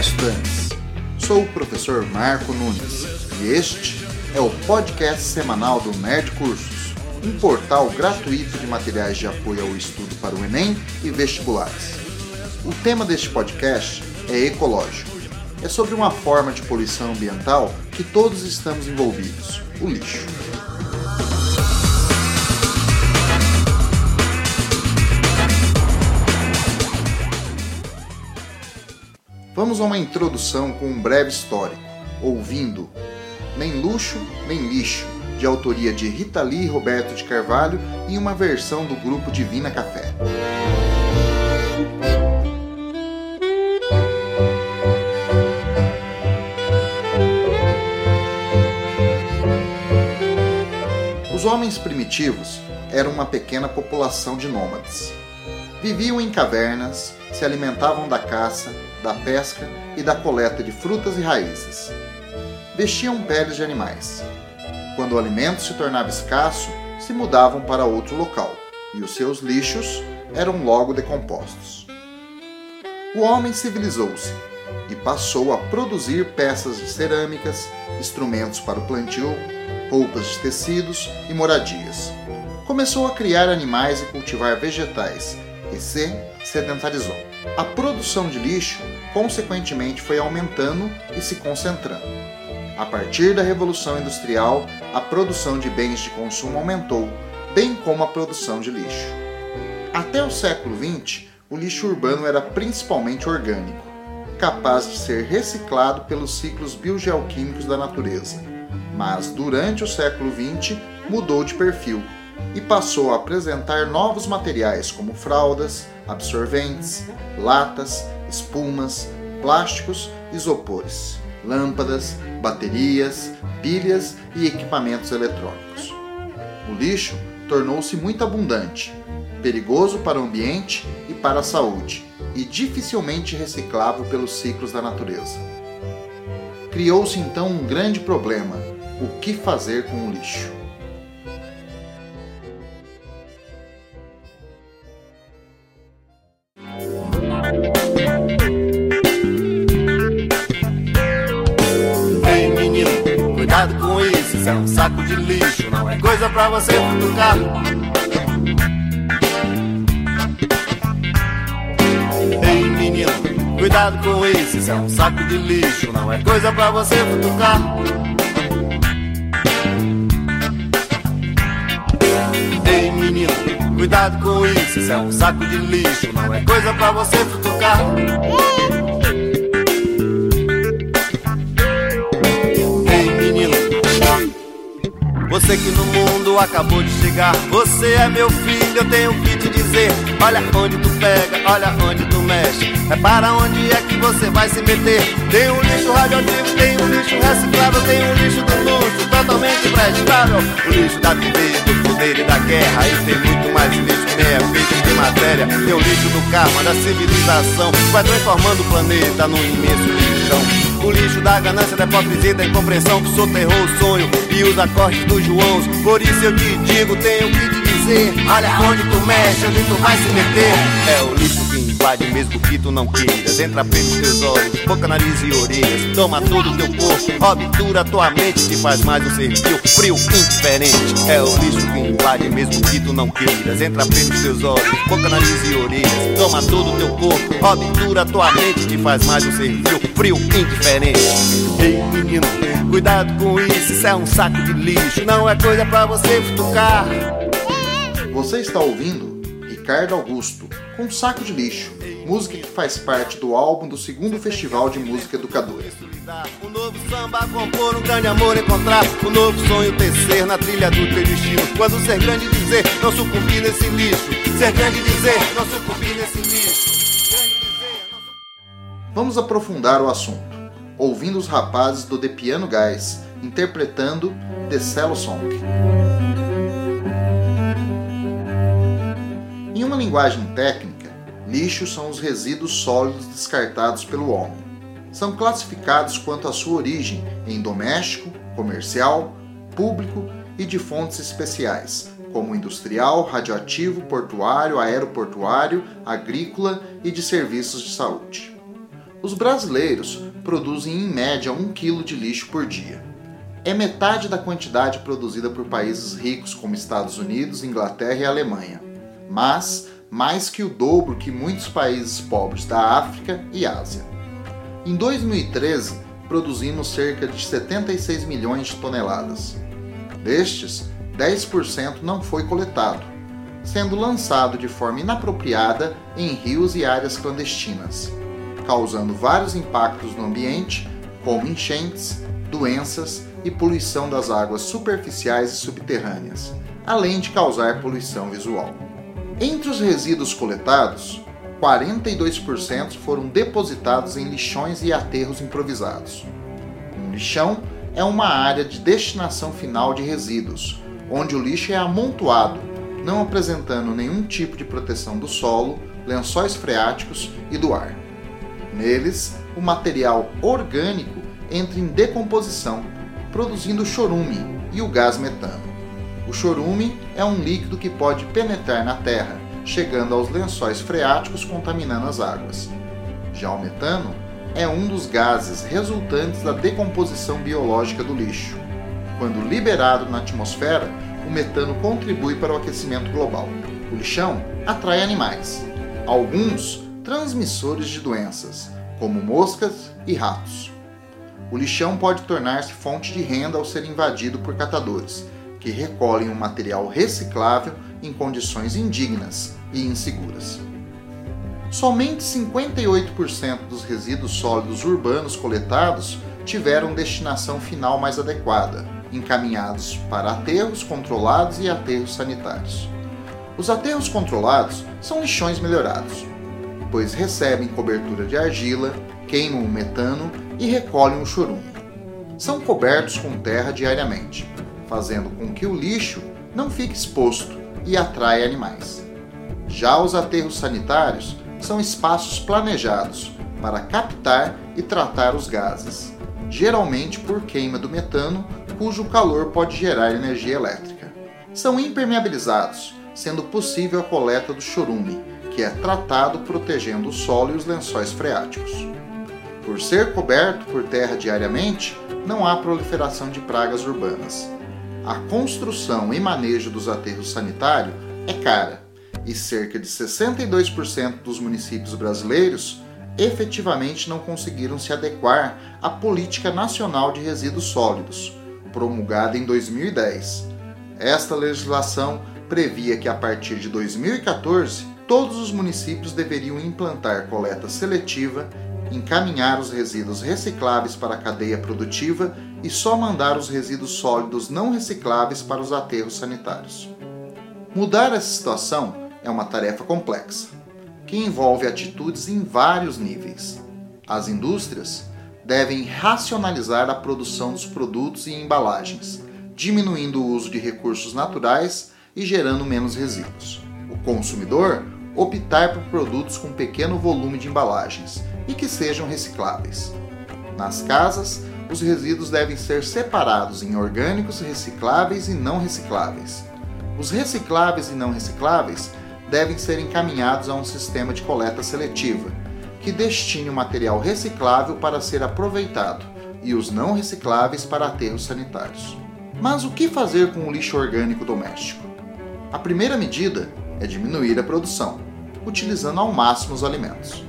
estudantes! Sou o professor Marco Nunes e este é o podcast semanal do Nerd Cursos, um portal gratuito de materiais de apoio ao estudo para o Enem e vestibulares. O tema deste podcast é ecológico. É sobre uma forma de poluição ambiental que todos estamos envolvidos: o lixo. Vamos a uma introdução com um breve histórico, ouvindo Nem Luxo, Nem Lixo, de autoria de Rita Lee e Roberto de Carvalho, em uma versão do grupo Divina Café. Os homens primitivos eram uma pequena população de nômades. Viviam em cavernas, se alimentavam da caça, da pesca e da coleta de frutas e raízes. Vestiam peles de animais. Quando o alimento se tornava escasso, se mudavam para outro local e os seus lixos eram logo decompostos. O homem civilizou-se e passou a produzir peças de cerâmicas, instrumentos para o plantio, roupas de tecidos e moradias. Começou a criar animais e cultivar vegetais e se sedentarizou. A produção de lixo, consequentemente, foi aumentando e se concentrando. A partir da Revolução Industrial, a produção de bens de consumo aumentou, bem como a produção de lixo. Até o século XX, o lixo urbano era principalmente orgânico, capaz de ser reciclado pelos ciclos biogeoquímicos da natureza. Mas durante o século XX mudou de perfil e passou a apresentar novos materiais como fraldas, absorventes, latas, espumas, plásticos, isopores, lâmpadas, baterias, pilhas e equipamentos eletrônicos. O lixo tornou-se muito abundante, perigoso para o ambiente e para a saúde, e dificilmente reciclável pelos ciclos da natureza. Criou-se então um grande problema: o que fazer com o lixo? Pra você futucar. Ei menino, cuidado com isso, isso é um saco de lixo, não é coisa pra você futucar. Ei menino, cuidado com isso, isso é um saco de lixo, não é coisa pra você futucar. Você que no mundo acabou de chegar, você é meu filho, eu tenho que te dizer. Olha onde tu pega, olha onde tu mexe. É para onde é que você vai se meter. Tem um lixo radioativo, tem um lixo reciclável, tem um lixo do luxo, totalmente prestável. O lixo da TV, do poder e da guerra. E tem muito mais lixo que é feito de matéria. Tem o lixo do karma, da civilização. Vai transformando o planeta num imenso lixão. O lixo da ganância, da hipocrisia, da incompreensão que soterrou o sonho e os acordes dos Joãos. Por isso eu te digo, tenho que te dizer: olha onde tu mexe, onde tu vai se meter. É o lixo que invade mesmo que tu não queiras. Entra pelos teus olhos, boca, nariz e orelhas. Toma todo o teu corpo, obtura tua mente, te faz mais um ser frio, frio, indiferente. É o lixo que invade mesmo que tu não queiras. Entra pelos teus olhos, boca, nariz e orelhas. Toma todo o teu corpo, obtura tua mente, te faz mais um ser frio, frio, indiferente. Ei menino, cuidado com isso, isso é um saco de lixo, não é coisa pra você futucar. Você está ouvindo Ricardo Augusto com Saco de Lixo, música que faz parte do álbum do segundo Festival de Música Educadora. Um novo samba compor, um grande amor encontrar, um novo sonho tecer na trilha do teu destino. Quando ser grande dizer, não sucumbir nesse lixo. Ser grande dizer, não sucumbir nesse lixo. Vamos aprofundar o assunto ouvindo os rapazes do The Piano Guys interpretando The Cello Song. Em uma linguagem técnica, lixos são os resíduos sólidos descartados pelo homem. São classificados quanto à sua origem em doméstico, comercial, público e de fontes especiais, como industrial, radioativo, portuário, aeroportuário, agrícola e de serviços de saúde. Os brasileiros produzem em média 1 kg de lixo por dia. É metade da quantidade produzida por países ricos como Estados Unidos, Inglaterra e Alemanha, mas mais que o dobro que muitos países pobres da África e Ásia. Em 2013, produzimos cerca de 76 milhões de toneladas. Destes, 10% não foi coletado, sendo lançado de forma inapropriada em rios e áreas clandestinas, causando vários impactos no ambiente, como enchentes, doenças e poluição das águas superficiais e subterrâneas, além de causar poluição visual. Entre os resíduos coletados, 42% foram depositados em lixões e aterros improvisados. Um lixão é uma área de destinação final de resíduos, onde o lixo é amontoado, não apresentando nenhum tipo de proteção do solo, lençóis freáticos e do ar. Neles, o material orgânico entra em decomposição, produzindo chorume e o gás metano. O chorume é um líquido que pode penetrar na terra, chegando aos lençóis freáticos contaminando as águas. Já o metano é um dos gases resultantes da decomposição biológica do lixo. Quando liberado na atmosfera, o metano contribui para o aquecimento global. O lixão atrai animais, alguns transmissores de doenças, como moscas e ratos. O lixão pode tornar-se fonte de renda ao ser invadido por catadores, que recolhem um material reciclável em condições indignas e inseguras. Somente 58% dos resíduos sólidos urbanos coletados tiveram destinação final mais adequada, encaminhados para aterros controlados e aterros sanitários. Os aterros controlados são lixões melhorados, pois recebem cobertura de argila, queimam o metano e recolhem o chorume. São cobertos com terra diariamente, fazendo com que o lixo não fique exposto e atrai animais. Já os aterros sanitários são espaços planejados para captar e tratar os gases, geralmente por queima do metano, cujo calor pode gerar energia elétrica. São impermeabilizados, sendo possível a coleta do chorume, que é tratado protegendo o solo e os lençóis freáticos. Por ser coberto por terra diariamente, não há proliferação de pragas urbanas. A construção e manejo dos aterros sanitários é cara e cerca de 62% dos municípios brasileiros efetivamente não conseguiram se adequar à Política Nacional de Resíduos Sólidos, promulgada em 2010. Esta legislação previa que a partir de 2014 todos os municípios deveriam implantar coleta seletiva, encaminhar os resíduos recicláveis para a cadeia produtiva e só mandar os resíduos sólidos não recicláveis para os aterros sanitários. Mudar essa situação é uma tarefa complexa, que envolve atitudes em vários níveis. As indústrias devem racionalizar a produção dos produtos e embalagens, diminuindo o uso de recursos naturais e gerando menos resíduos. O consumidor optar por produtos com pequeno volume de embalagens e que sejam recicláveis. Nas casas, os resíduos devem ser separados em orgânicos, recicláveis e não recicláveis. Os recicláveis e não recicláveis devem ser encaminhados a um sistema de coleta seletiva, que destine o material reciclável para ser aproveitado e os não recicláveis para aterros sanitários. Mas o que fazer com o lixo orgânico doméstico? A primeira medida é diminuir a produção, utilizando ao máximo os alimentos.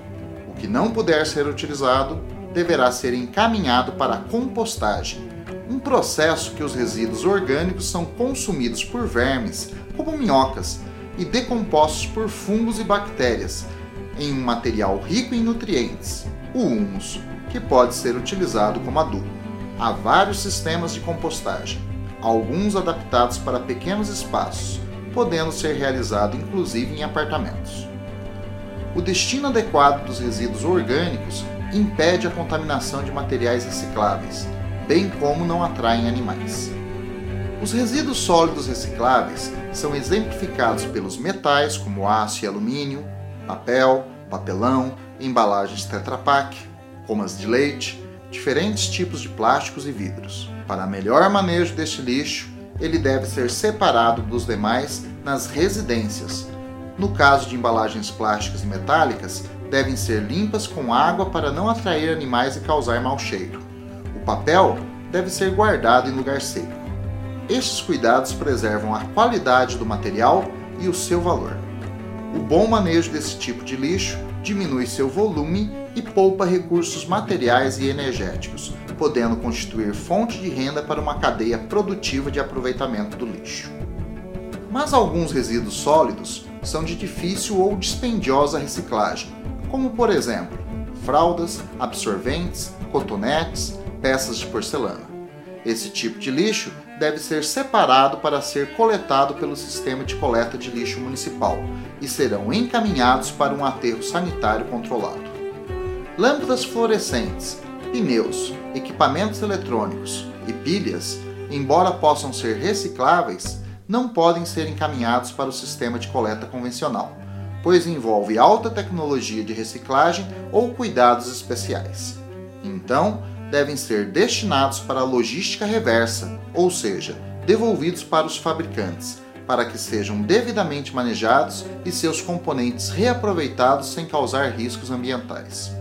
Que não puder ser utilizado deverá ser encaminhado para a compostagem, um processo que os resíduos orgânicos são consumidos por vermes, como minhocas, e decompostos por fungos e bactérias, em um material rico em nutrientes, o humus, que pode ser utilizado como adubo. Há vários sistemas de compostagem, alguns adaptados para pequenos espaços, podendo ser realizado inclusive em apartamentos. O destino adequado dos resíduos orgânicos impede a contaminação de materiais recicláveis, bem como não atraem animais. Os resíduos sólidos recicláveis são exemplificados pelos metais como aço e alumínio, papel, papelão, embalagens Tetra Pak, de leite, diferentes tipos de plásticos e vidros. Para melhor manejo deste lixo, ele deve ser separado dos demais nas residências. No caso de embalagens plásticas e metálicas, devem ser limpas com água para não atrair animais e causar mau cheiro. O papel deve ser guardado em lugar seco. Estes cuidados preservam a qualidade do material e o seu valor. O bom manejo desse tipo de lixo diminui seu volume e poupa recursos materiais e energéticos, podendo constituir fonte de renda para uma cadeia produtiva de aproveitamento do lixo. Mas alguns resíduos sólidos são de difícil ou dispendiosa reciclagem, como por exemplo, fraldas, absorventes, cotonetes, peças de porcelana. Esse tipo de lixo deve ser separado para ser coletado pelo sistema de coleta de lixo municipal e serão encaminhados para um aterro sanitário controlado. Lâmpadas fluorescentes, pneus, equipamentos eletrônicos e pilhas, embora possam ser recicláveis, não podem ser encaminhados para o sistema de coleta convencional, pois envolve alta tecnologia de reciclagem ou cuidados especiais. Então, devem ser destinados para a logística reversa, ou seja, devolvidos para os fabricantes, para que sejam devidamente manejados e seus componentes reaproveitados sem causar riscos ambientais.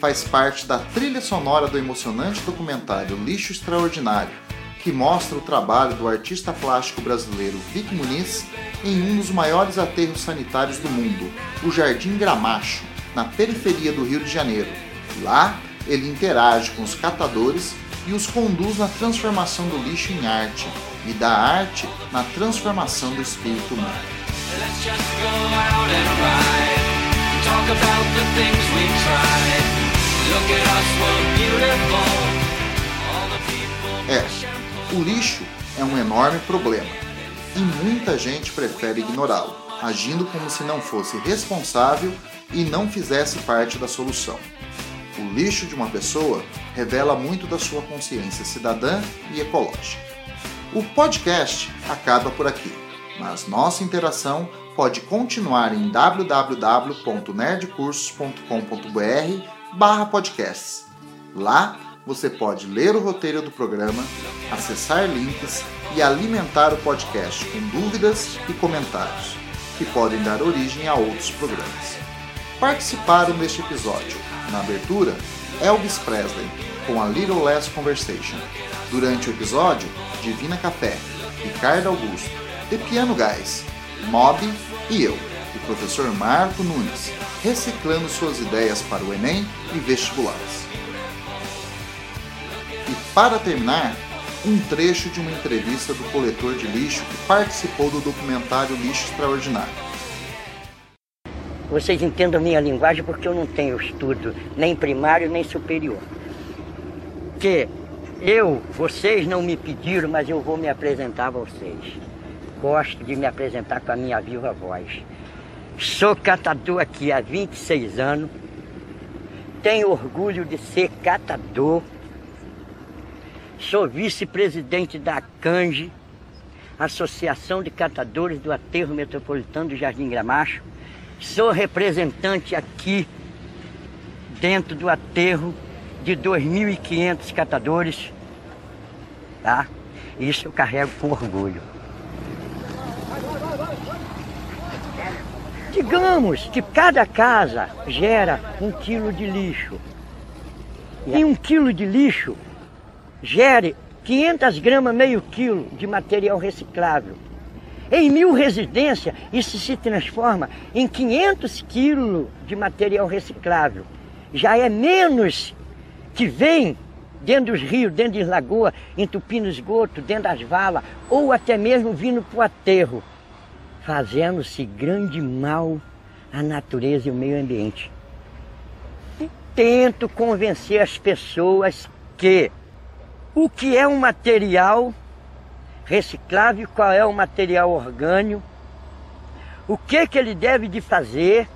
faz parte da trilha sonora do emocionante documentário Lixo Extraordinário, que mostra o trabalho do artista plástico brasileiro Vic Muniz em um dos maiores aterros sanitários do mundo, o Jardim Gramacho, na periferia do Rio de Janeiro. Lá, ele interage com os catadores e os conduz na transformação do lixo em arte e da arte na transformação do espírito humano. É, o lixo é um enorme problema e muita gente prefere ignorá-lo, agindo como se não fosse responsável e não fizesse parte da solução. O lixo de uma pessoa revela muito da sua consciência cidadã e ecológica. O podcast acaba por aqui, mas nossa interação pode continuar em www.nerdcursos.com.br podcasts. Lá você pode ler o roteiro do programa, acessar links e alimentar o podcast com dúvidas e comentários, que podem dar origem a outros programas. Participaram deste episódio, na abertura, Elvis Presley, com a Little Less Conversation. Durante o episódio, Divina Café, Ricardo Augusto, The Piano Guys, Mob e eu, o professor Marco Nunes, reciclando suas ideias para o Enem e vestibulares. E para terminar, um trecho de uma entrevista do coletor de lixo que participou do documentário Lixo Extraordinário. Vocês entendam minha linguagem porque eu não tenho estudo nem primário nem superior. Que eu, vocês não me pediram, mas eu vou me apresentar a vocês. Gosto de me apresentar com a minha viva voz. Sou catador aqui há 26 anos. Tenho orgulho de ser catador. Sou vice-presidente da CANGE, Associação de Catadores do Aterro Metropolitano do Jardim Gramacho. Sou representante aqui dentro do aterro de 2.500 catadores, tá? Isso eu carrego com orgulho. Digamos que cada casa gera um quilo de lixo. E um quilo de lixo gere 500 gramas, meio quilo de material reciclável. Em mil residências, isso se transforma em 500 quilos de material reciclável. Já é menos que vem dentro dos rios, dentro das lagoas, entupindo esgoto, dentro das valas, ou até mesmo vindo para o aterro, fazendo-se grande mal à natureza e ao meio ambiente. E tento convencer as pessoas que o que é um material reciclável, qual é o material orgânico, o que, que ele deve de fazer.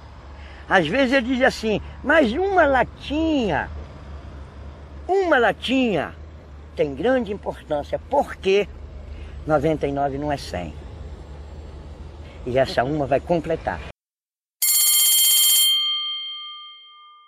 Às vezes ele diz assim, mas uma latinha uma latinha tem grande importância, porque 99 não é 100. E essa uma vai completar.